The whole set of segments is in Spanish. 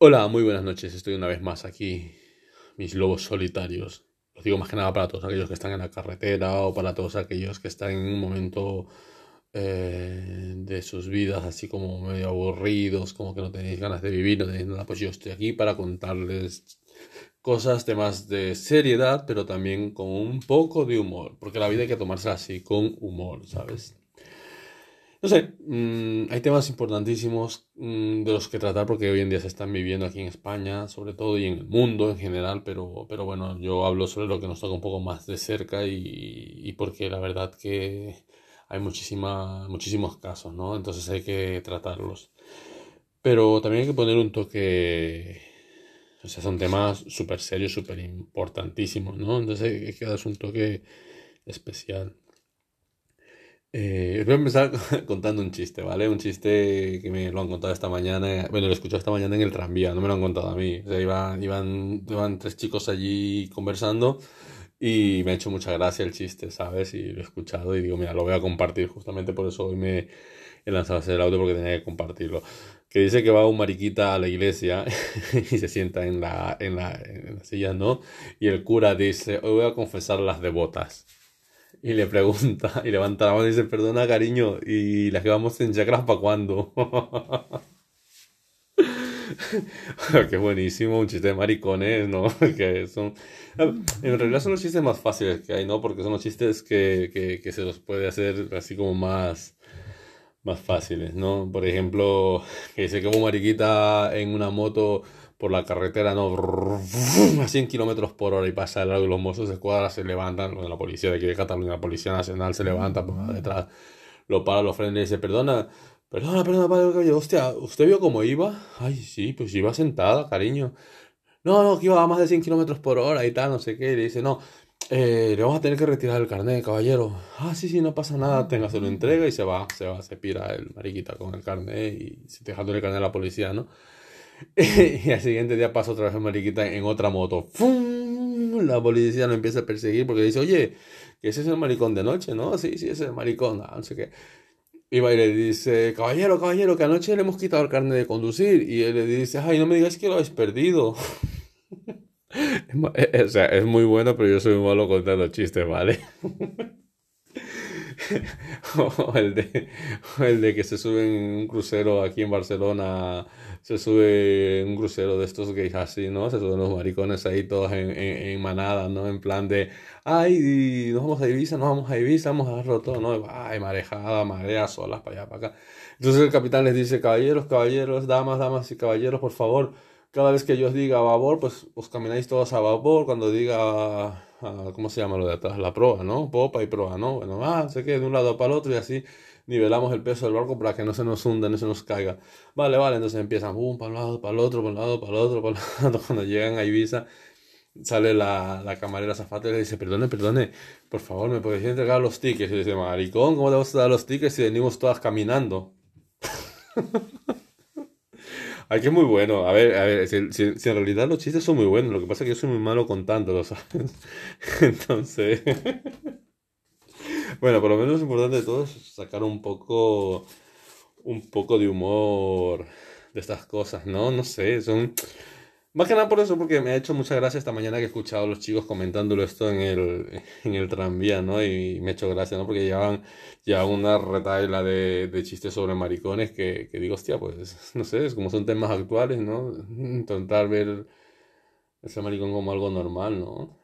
Hola, muy buenas noches. Estoy una vez más aquí, mis lobos solitarios. Os digo más que nada para todos aquellos que están en la carretera o para todos aquellos que están en un momento eh, de sus vidas así como medio aburridos, como que no tenéis ganas de vivir, no tenéis nada. Pues yo estoy aquí para contarles cosas, temas de seriedad, pero también con un poco de humor, porque la vida hay que tomársela así, con humor, ¿sabes? No sé, mm, hay temas importantísimos mm, de los que tratar porque hoy en día se están viviendo aquí en España, sobre todo, y en el mundo en general, pero, pero bueno, yo hablo sobre lo que nos toca un poco más de cerca y, y porque la verdad que hay muchísima, muchísimos casos, ¿no? Entonces hay que tratarlos. Pero también hay que poner un toque, o sea, son temas súper serios, súper importantísimos, ¿no? Entonces hay que darse un toque especial. Eh, voy a empezar contando un chiste, ¿vale? Un chiste que me lo han contado esta mañana. Bueno, lo escuché esta mañana en el tranvía, no me lo han contado a mí. O sea, iban, iban, iban tres chicos allí conversando y me ha hecho mucha gracia el chiste, ¿sabes? Y lo he escuchado y digo, mira, lo voy a compartir. Justamente por eso hoy me he lanzado a hacer el audio porque tenía que compartirlo. Que dice que va un mariquita a la iglesia y se sienta en la, en la, en la silla, ¿no? Y el cura dice, hoy voy a confesar las devotas y le pregunta y levanta la mano y dice, perdona cariño, ¿y las que vamos en chakras para cuándo? Qué buenísimo, un chiste de maricones, ¿no? que son... En realidad son los chistes más fáciles que hay, ¿no? Porque son los chistes que, que, que se los puede hacer así como más, más fáciles, ¿no? Por ejemplo, que dice que un mariquita en una moto por la carretera, ¿no? A 100 kilómetros por hora y pasa el lado de los mozos de escuadra se levantan, la policía de aquí de Cataluña, la policía nacional se levanta por detrás, lo para, lo frena y dice, perdona, perdona, perdona, padre, hostia, ¿usted vio cómo iba? Ay, sí, pues iba sentada, cariño. No, no, que iba a más de 100 kilómetros por hora y tal, no sé qué. Y le dice, no, eh, le vamos a tener que retirar el carnet, caballero. Ah, sí, sí, no pasa nada, tenga, se lo entrega y se va, se va, se pira el mariquita con el carnet y dejándole el carnet a la policía, ¿no? y al siguiente día pasa otra vez mariquita en otra moto. ¡Fum! La policía lo empieza a perseguir porque dice, oye, que ese es el maricón de noche, ¿no? Sí, sí, ese es el maricón, no sé qué. Y va y le dice, caballero, caballero, que anoche le hemos quitado el carnet de conducir. Y él le dice, ay, no me digas que lo habéis perdido. o sea, es muy bueno, pero yo soy malo contando chistes, ¿vale? o, el de, o el de que se sube en un crucero aquí en Barcelona se sube un crucero de estos gays así, ¿no? Se suben los maricones ahí todos en, en, manada, ¿no? En plan de, ay, nos vamos a Ibiza, nos vamos a Ibiza, vamos a agarrarlo todo, ¿no? Ay, marejada, marea, solas, para allá, para acá. Entonces el capitán les dice, caballeros, caballeros, damas, damas y caballeros, por favor, cada vez que yo os diga babor, pues os camináis todos a babor, cuando diga, ¿cómo se llama lo de atrás? La proa, ¿no? Popa y proa, ¿no? Bueno, ah, sé que de un lado para el otro y así nivelamos el peso del barco para que no se nos hunda, no se nos caiga. Vale, vale, entonces empiezan, boom, para un lado, para el otro, para un lado, para el otro, para el otro. Cuando llegan a Ibiza, sale la, la camarera zafata y le dice, perdone, perdone, por favor, ¿me podéis entregar los tickets? Y dice, maricón, ¿cómo te vas a dar los tickets si venimos todas caminando? Ay, que es muy bueno. A ver, a ver, si, si, en realidad los chistes son muy buenos, lo que pasa es que yo soy muy malo contándolos, ¿sabes? Entonces... Bueno, por lo menos lo importante de todo es sacar un poco, un poco de humor de estas cosas, ¿no? No sé, son... Más que nada por eso, porque me ha hecho mucha gracia esta mañana que he escuchado a los chicos comentándolo esto en el, en el tranvía, ¿no? Y me ha hecho gracia, ¿no? Porque llevaban una retaila de, de chistes sobre maricones que, que digo, hostia, pues, no sé, es como son temas actuales, ¿no? Intentar ver ese maricón como algo normal, ¿no?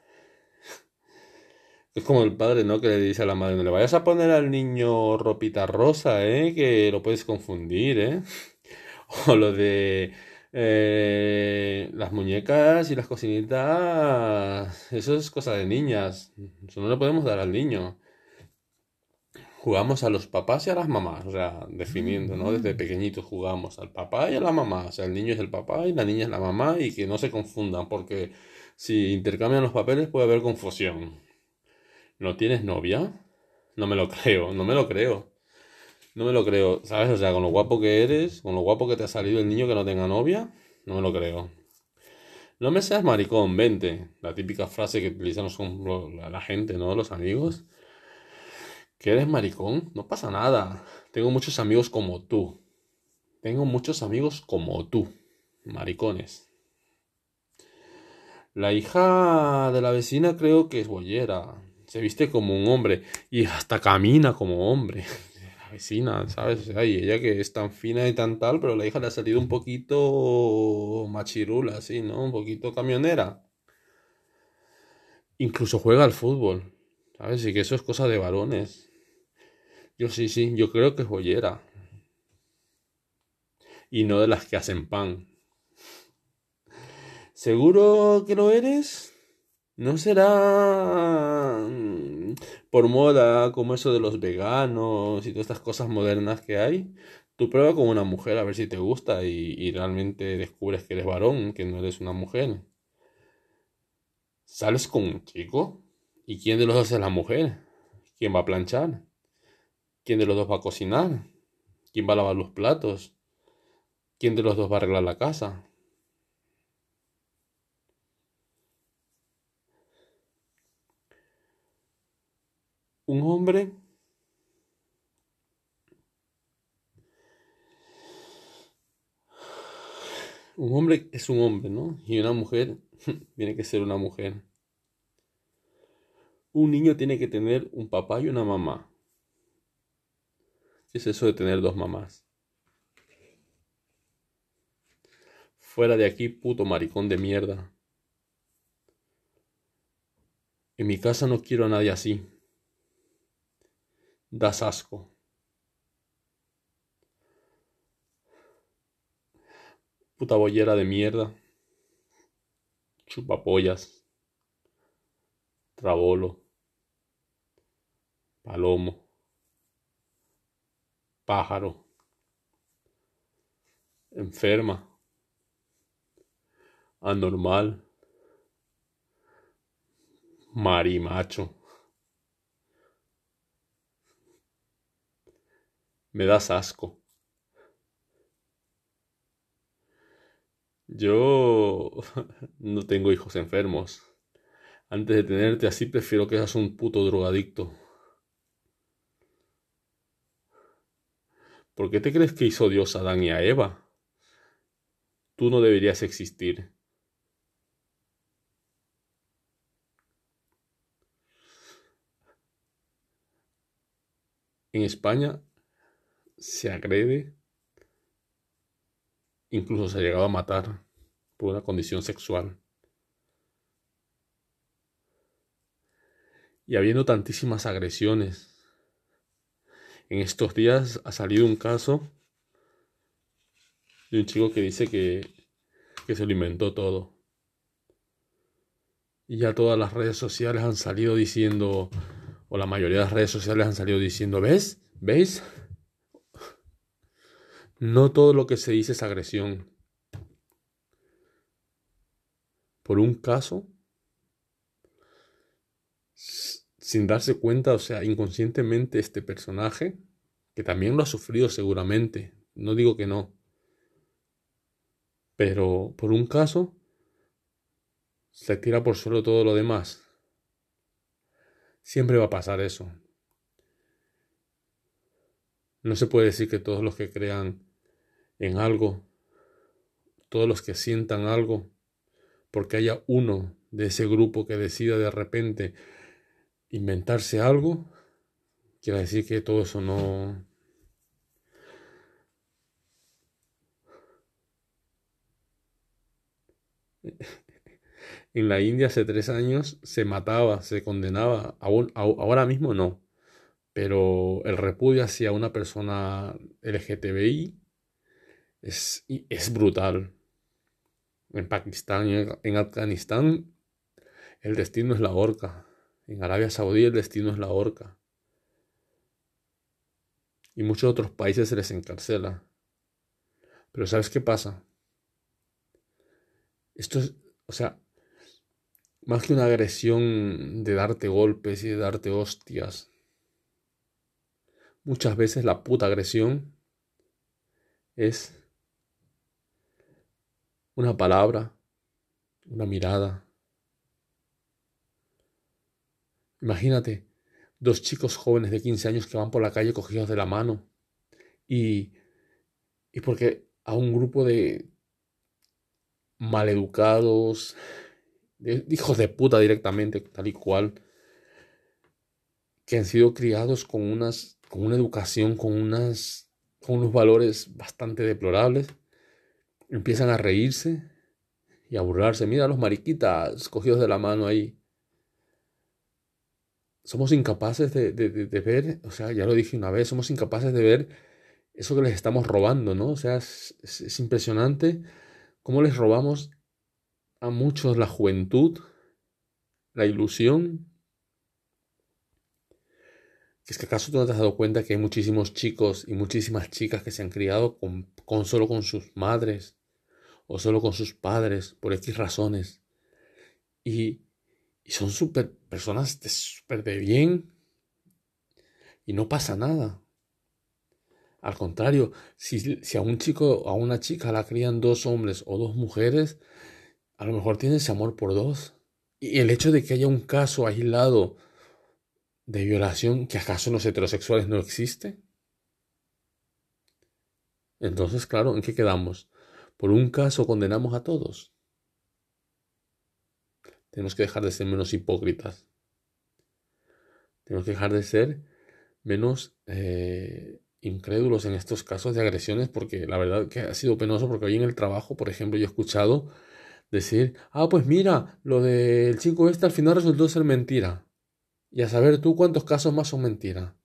Es como el padre, ¿no? Que le dice a la madre, no le vayas a poner al niño ropita rosa, ¿eh? Que lo puedes confundir, ¿eh? O lo de eh, las muñecas y las cocinitas, eso es cosa de niñas. Eso no le podemos dar al niño. Jugamos a los papás y a las mamás, o sea, definiendo, ¿no? Desde pequeñitos jugamos al papá y a la mamá. O sea, el niño es el papá y la niña es la mamá y que no se confundan, porque si intercambian los papeles puede haber confusión. ¿No tienes novia? No me lo creo, no me lo creo. No me lo creo, ¿sabes? O sea, con lo guapo que eres, con lo guapo que te ha salido el niño que no tenga novia, no me lo creo. No me seas maricón, vente. La típica frase que utilizan la gente, ¿no? Los amigos. ¿Que eres maricón? No pasa nada. Tengo muchos amigos como tú. Tengo muchos amigos como tú. maricones. La hija de la vecina creo que es bollera. Se viste como un hombre y hasta camina como hombre. Vecina, ¿sabes? y ella que es tan fina y tan tal, pero la hija le ha salido un poquito machirula, así, ¿no? Un poquito camionera. Incluso juega al fútbol, ¿sabes? Y que eso es cosa de varones. Yo sí, sí, yo creo que es bollera. Y no de las que hacen pan. ¿Seguro que lo eres? ¿No será por moda como eso de los veganos y todas estas cosas modernas que hay? Tú prueba con una mujer a ver si te gusta y, y realmente descubres que eres varón, que no eres una mujer. ¿Sales con un chico? ¿Y quién de los dos es la mujer? ¿Quién va a planchar? ¿Quién de los dos va a cocinar? ¿Quién va a lavar los platos? ¿Quién de los dos va a arreglar la casa? Un hombre un hombre es un hombre, ¿no? Y una mujer tiene que ser una mujer. Un niño tiene que tener un papá y una mamá. ¿Qué es eso de tener dos mamás? Fuera de aquí, puto maricón de mierda. En mi casa no quiero a nadie así. Das asco. Puta bollera de mierda. Chupapollas. Trabolo. Palomo pájaro, enferma, anormal, marimacho. Me das asco. Yo no tengo hijos enfermos. Antes de tenerte así prefiero que seas un puto drogadicto. ¿Por qué te crees que hizo Dios a Adán y a Eva? Tú no deberías existir. En España se agrede, incluso se ha llegado a matar por una condición sexual. Y habiendo tantísimas agresiones en estos días ha salido un caso de un chico que dice que, que se lo inventó todo. Y ya todas las redes sociales han salido diciendo, o la mayoría de las redes sociales han salido diciendo, ¿ves? ¿Veis? No todo lo que se dice es agresión. Por un caso, sin darse cuenta, o sea, inconscientemente este personaje, que también lo ha sufrido seguramente, no digo que no, pero por un caso se tira por suelo todo lo demás. Siempre va a pasar eso. No se puede decir que todos los que crean en algo, todos los que sientan algo, porque haya uno de ese grupo que decida de repente inventarse algo, quiere decir que todo eso no... En la India hace tres años se mataba, se condenaba, ahora mismo no, pero el repudio hacia una persona LGTBI es, brutal. En Pakistán en Afganistán el destino es la horca. En Arabia Saudí el destino es la horca. Y muchos otros países se les encarcela. Pero ¿sabes qué pasa? Esto es, o sea, más que una agresión de darte golpes y de darte hostias. Muchas veces la puta agresión es una palabra, una mirada, Imagínate, dos chicos jóvenes de 15 años que van por la calle cogidos de la mano y, y porque a un grupo de maleducados, hijos de puta directamente, tal y cual, que han sido criados con unas, con una educación, con unas, con unos valores bastante deplorables, empiezan a reírse y a burlarse. Mira los mariquitas cogidos de la mano ahí. Somos incapaces de, ver, o sea, ya lo dije una vez, somos incapaces de ver eso que les estamos robando, ¿no? O sea, es impresionante cómo les robamos a muchos la juventud, la ilusión. ¿Es que acaso tú no te has dado cuenta que hay muchísimos chicos y muchísimas chicas que se han criado con, con solo con sus madres o solo con sus padres por X razones? Y, y son super personas de súper de bien y no pasa nada. Al contrario, si, si, a un chico a una chica la crían dos hombres o dos mujeres, a lo mejor tienes amor por dos. Y el hecho de que haya un caso aislado de violación que acaso en los heterosexuales no existe. Entonces, claro, ¿en qué quedamos? Por un caso condenamos a todos. Tenemos que dejar de ser menos hipócritas. Tenemos que dejar de ser menos eh, incrédulos en estos casos de agresiones porque la verdad que ha sido penoso porque hoy en el trabajo, por ejemplo, yo he escuchado decir, ah, pues mira, lo del chico este al final resultó ser mentira. Y a saber tú cuántos casos más son mentira.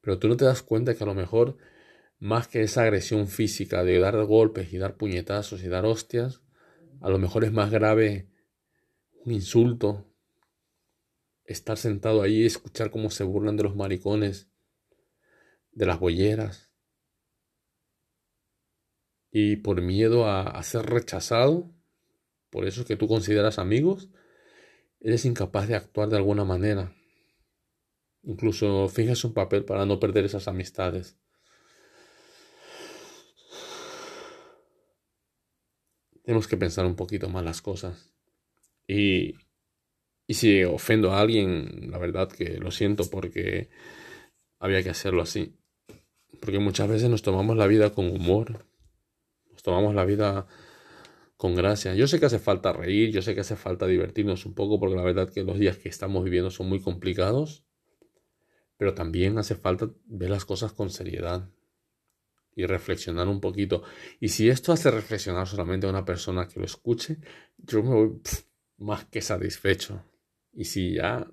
Pero tú no te das cuenta que a lo mejor, más que esa agresión física de dar golpes y dar puñetazos y dar hostias, a lo mejor es más grave un insulto, estar sentado ahí y escuchar cómo se burlan de los maricones, de las bolleras. Y por miedo a, a ser rechazado, por eso es que tú consideras amigos, eres incapaz de actuar de alguna manera. Incluso finges un papel para no perder esas amistades. Tenemos que pensar un poquito más las cosas. Y, y si ofendo a alguien, la verdad que lo siento porque había que hacerlo así. Porque muchas veces nos tomamos la vida con humor. Nos tomamos la vida con gracia. Yo sé que hace falta reír, yo sé que hace falta divertirnos un poco, porque la verdad que los días que estamos viviendo son muy complicados, pero también hace falta ver las cosas con seriedad y reflexionar un poquito. Y si esto hace reflexionar solamente a una persona que lo escuche, yo me voy más que satisfecho. Y si ya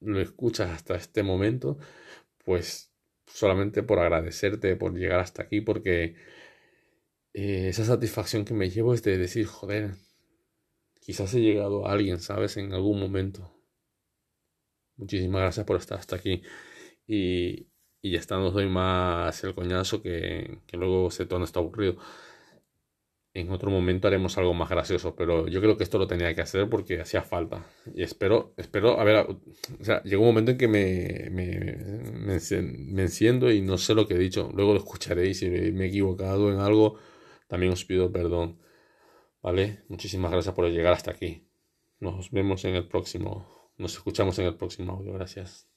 lo escuchas hasta este momento, pues solamente por agradecerte por llegar hasta aquí, porque eh, esa satisfacción que me llevo es de decir, joder, quizás he llegado a alguien, ¿sabes? En algún momento. Muchísimas gracias por estar hasta aquí. Y, y ya está, no doy más el coñazo que, que luego se torna esto aburrido. En otro momento haremos algo más gracioso, pero yo creo que esto lo tenía que hacer porque hacía falta. Y espero, espero, a ver, o sea, llegó un momento en que me, me, me, enciendo y no sé lo que he dicho. Luego lo escucharé y si me he equivocado en algo, también os pido perdón. ¿Vale? Muchísimas gracias por llegar hasta aquí. Nos vemos en el próximo. Nos escuchamos en el próximo audio. Gracias.